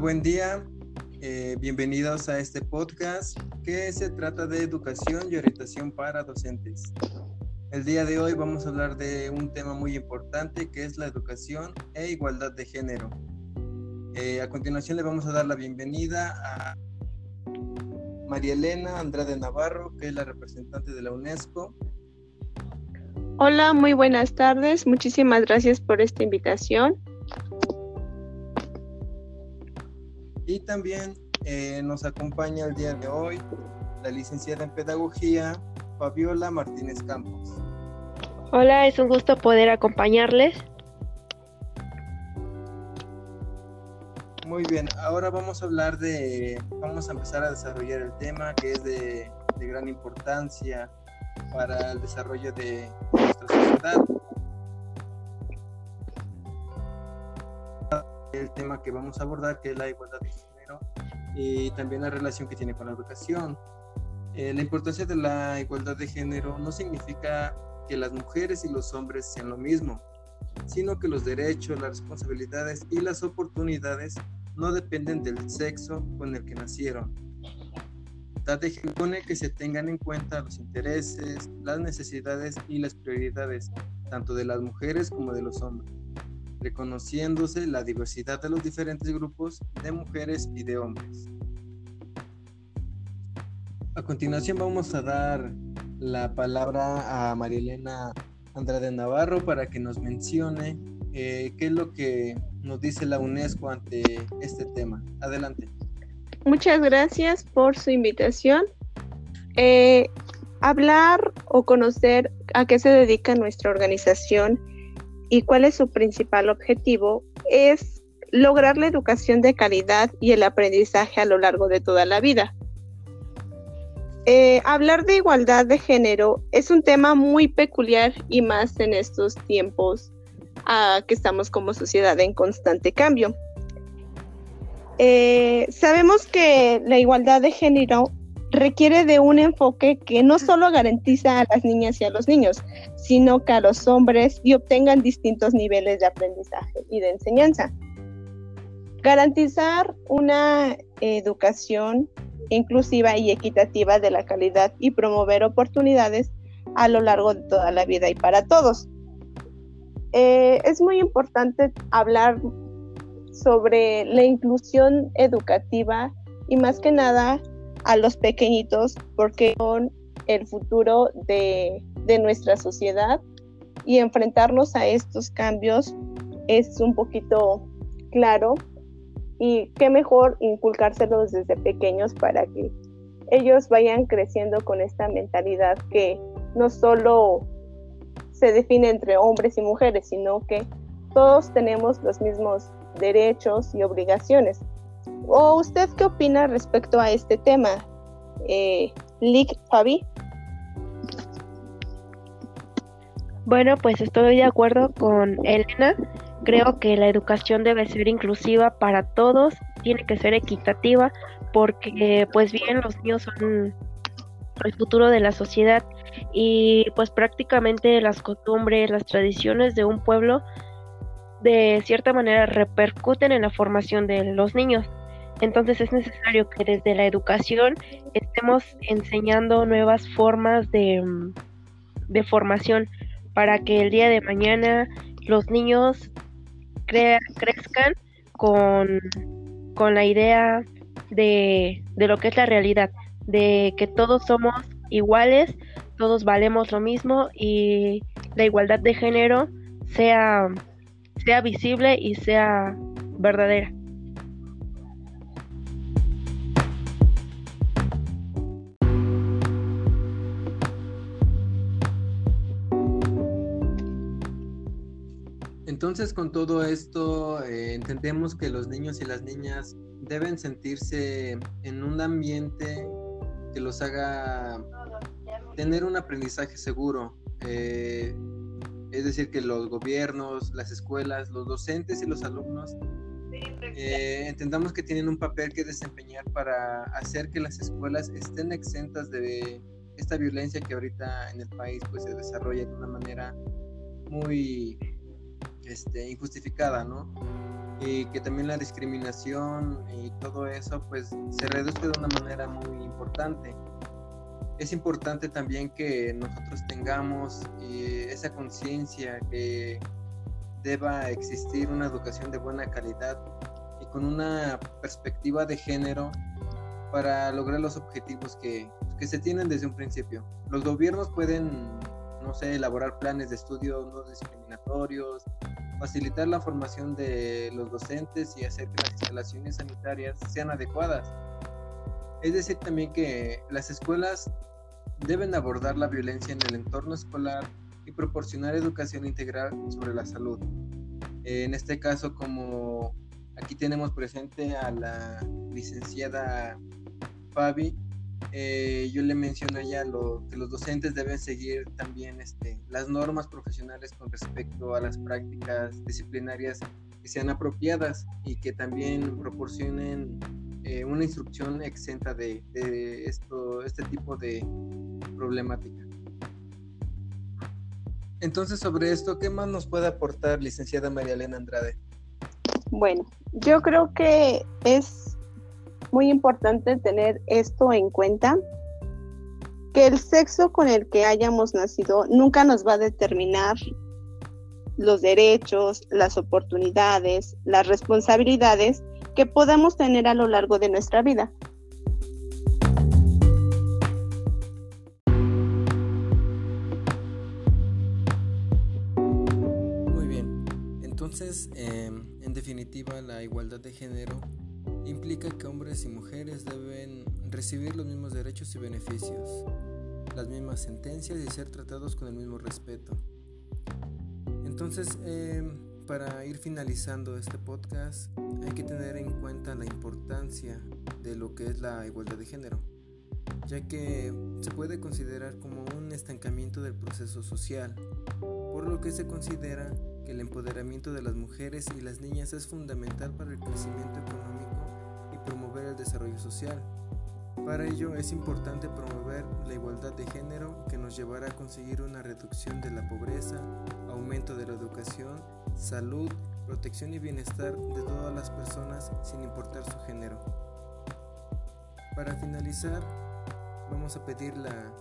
Buen día. Eh, bienvenidos a este podcast que se trata de educación y orientación para docentes. El día de hoy vamos a hablar de un tema muy importante que es la educación e igualdad de género. Eh, a continuación le vamos a dar la bienvenida a María Elena Andrade Navarro, que es la representante de la UNESCO. Hola, muy buenas tardes. Muchísimas gracias por esta invitación. Y también eh, nos acompaña el día de hoy la licenciada en Pedagogía, Fabiola Martínez Campos. Hola, es un gusto poder acompañarles. Muy bien, ahora vamos a hablar de, vamos a empezar a desarrollar el tema que es de, de gran importancia para el desarrollo de nuestra sociedad. El tema que vamos a abordar que es la igualdad de género y también la relación que tiene con la educación. Eh, la importancia de la igualdad de género no significa que las mujeres y los hombres sean lo mismo, sino que los derechos, las responsabilidades y las oportunidades no dependen del sexo con el que nacieron. Supone que se tengan en cuenta los intereses, las necesidades y las prioridades tanto de las mujeres como de los hombres, reconociéndose la diversidad de los diferentes grupos de mujeres y de hombres. A continuación vamos a dar la palabra a María Elena Andrade Navarro para que nos mencione eh, qué es lo que nos dice la UNESCO ante este tema. Adelante. Muchas gracias por su invitación. Eh, hablar o conocer a qué se dedica nuestra organización y cuál es su principal objetivo es lograr la educación de calidad y el aprendizaje a lo largo de toda la vida. Eh, hablar de igualdad de género es un tema muy peculiar y más en estos tiempos que estamos como sociedad en constante cambio. Eh, sabemos que la igualdad de género requiere de un enfoque que no solo garantiza a las niñas y a los niños, sino que a los hombres y obtengan distintos niveles de aprendizaje y de enseñanza. Garantizar una educación inclusiva y equitativa de la calidad y promover oportunidades a lo largo de toda la vida y para todos. Eh, es muy importante hablar sobre la inclusión educativa y más que nada a los pequeñitos porque son el futuro de, de nuestra sociedad y enfrentarnos a estos cambios es un poquito claro y qué mejor inculcárselos desde pequeños para que ellos vayan creciendo con esta mentalidad que no solo se define entre hombres y mujeres, sino que todos tenemos los mismos derechos y obligaciones. ¿O usted qué opina respecto a este tema, eh, Lick Fabi? Bueno, pues estoy de acuerdo con Elena. Creo que la educación debe ser inclusiva para todos, tiene que ser equitativa, porque pues bien los niños son el futuro de la sociedad y pues prácticamente las costumbres, las tradiciones de un pueblo de cierta manera repercuten en la formación de los niños. Entonces es necesario que desde la educación estemos enseñando nuevas formas de, de formación para que el día de mañana los niños crezcan con, con la idea de, de lo que es la realidad, de que todos somos iguales, todos valemos lo mismo y la igualdad de género sea, sea visible y sea verdadera. Entonces, con todo esto, eh, entendemos que los niños y las niñas deben sentirse en un ambiente que los haga tener un aprendizaje seguro. Eh, es decir, que los gobiernos, las escuelas, los docentes y los alumnos eh, entendamos que tienen un papel que desempeñar para hacer que las escuelas estén exentas de esta violencia que ahorita en el país pues se desarrolla de una manera muy este, injustificada, ¿no? y que también la discriminación y todo eso pues se reduce de una manera muy importante. Es importante también que nosotros tengamos eh, esa conciencia que deba existir una educación de buena calidad y con una perspectiva de género para lograr los objetivos que, que se tienen desde un principio. Los gobiernos pueden, no sé, elaborar planes de estudio no discriminatorios, facilitar la formación de los docentes y hacer que las instalaciones sanitarias sean adecuadas. Es decir, también que las escuelas deben abordar la violencia en el entorno escolar y proporcionar educación integral sobre la salud. En este caso, como aquí tenemos presente a la licenciada Fabi, eh, yo le menciono ya lo, que los docentes deben seguir también este, las normas profesionales con respecto a las prácticas disciplinarias que sean apropiadas y que también proporcionen eh, una instrucción exenta de, esto, este tipo de problemática. Entonces, sobre esto, ¿qué más nos puede aportar licenciada María Elena Andrade? Bueno, yo creo que es muy importante tener esto en cuenta, que el sexo con el que hayamos nacido nunca nos va a determinar los derechos, las oportunidades, las responsabilidades que podamos tener a lo largo de nuestra vida. Muy bien, entonces, em, en definitiva, la igualdad de género implica que hombres y mujeres deben recibir los mismos derechos y beneficios, las mismas sentencias y ser tratados con el mismo respeto. Entonces, em, para ir finalizando este podcast, hay que tener en cuenta la importancia de lo que es la igualdad de género, ya que se puede considerar como un estancamiento del proceso social, por lo que se considera que el empoderamiento de las mujeres y las niñas es fundamental para el crecimiento económico promover el desarrollo social. Para ello es importante promover la igualdad de género que nos llevará a conseguir una reducción de la pobreza, aumento de la educación, salud, protección y bienestar de todas las personas sin importar su género. Para finalizar, vamos a pedir la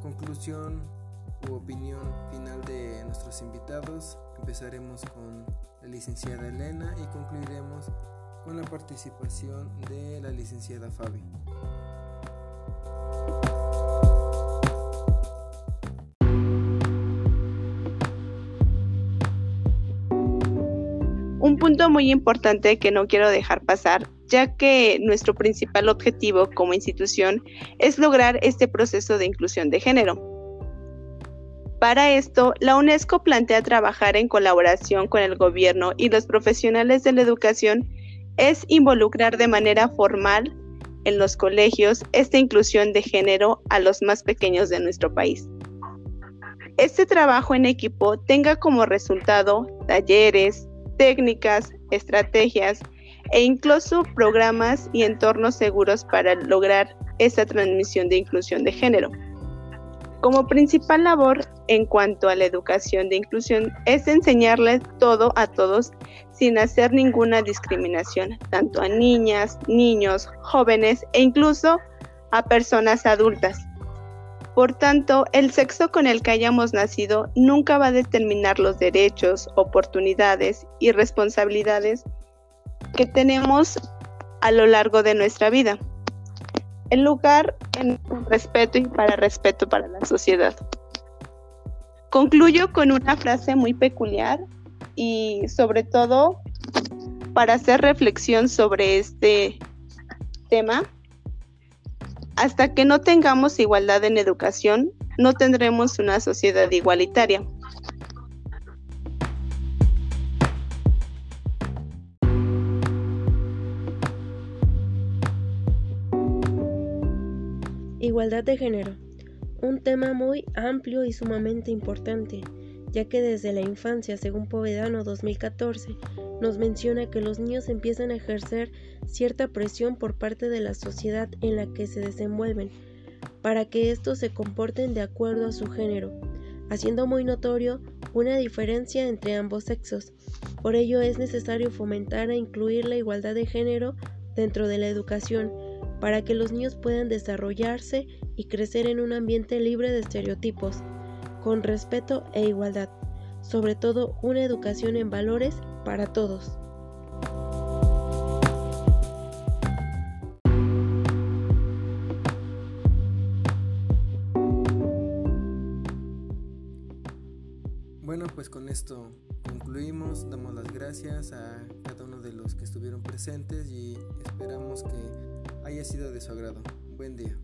conclusión u opinión final de nuestros invitados. Empezaremos con la licenciada Elena y concluiremos con la participación de la licenciada Fabi. Punto muy importante que no quiero dejar pasar, ya que nuestro principal objetivo como institución es lograr este proceso de inclusión de género. Para esto, la UNESCO plantea trabajar en colaboración con el gobierno y los profesionales de la educación es involucrar de manera formal en los colegios esta inclusión de género a los más pequeños de nuestro país. Este trabajo en equipo tenga como resultado talleres, técnicas, estrategias e incluso programas y entornos seguros para lograr esa transmisión de inclusión de género. Como principal labor en cuanto a la educación de inclusión es enseñarles todo a todos sin hacer ninguna discriminación, tanto a niñas, niños, jóvenes e incluso a personas adultas. Por tanto, el sexo con el que hayamos nacido nunca va a determinar los derechos, oportunidades y responsabilidades que tenemos a lo largo de nuestra vida el lugar en respeto y para respeto para la sociedad. Concluyo con una frase muy peculiar y sobre todo para hacer reflexión sobre este tema. Hasta que no tengamos igualdad en educación, no tendremos una sociedad igualitaria. Igualdad de género. Un tema muy amplio y sumamente importante, ya que desde la infancia, según Povedano 2014, nos menciona que los niños empiezan a ejercer cierta presión por parte de la sociedad en la que se desenvuelven, para que estos se comporten de acuerdo a su género. haciendo muy notorio una diferencia entre ambos sexos. Por ello es necesario fomentar e incluir la igualdad de género dentro de la educación para que los niños puedan desarrollarse y crecer en un ambiente libre de estereotipos, con respeto e igualdad, sobre todo una educación en valores para todos. Pues con esto concluimos, damos las gracias a cada uno de los que estuvieron presentes y esperamos que haya sido de su agrado. Buen día.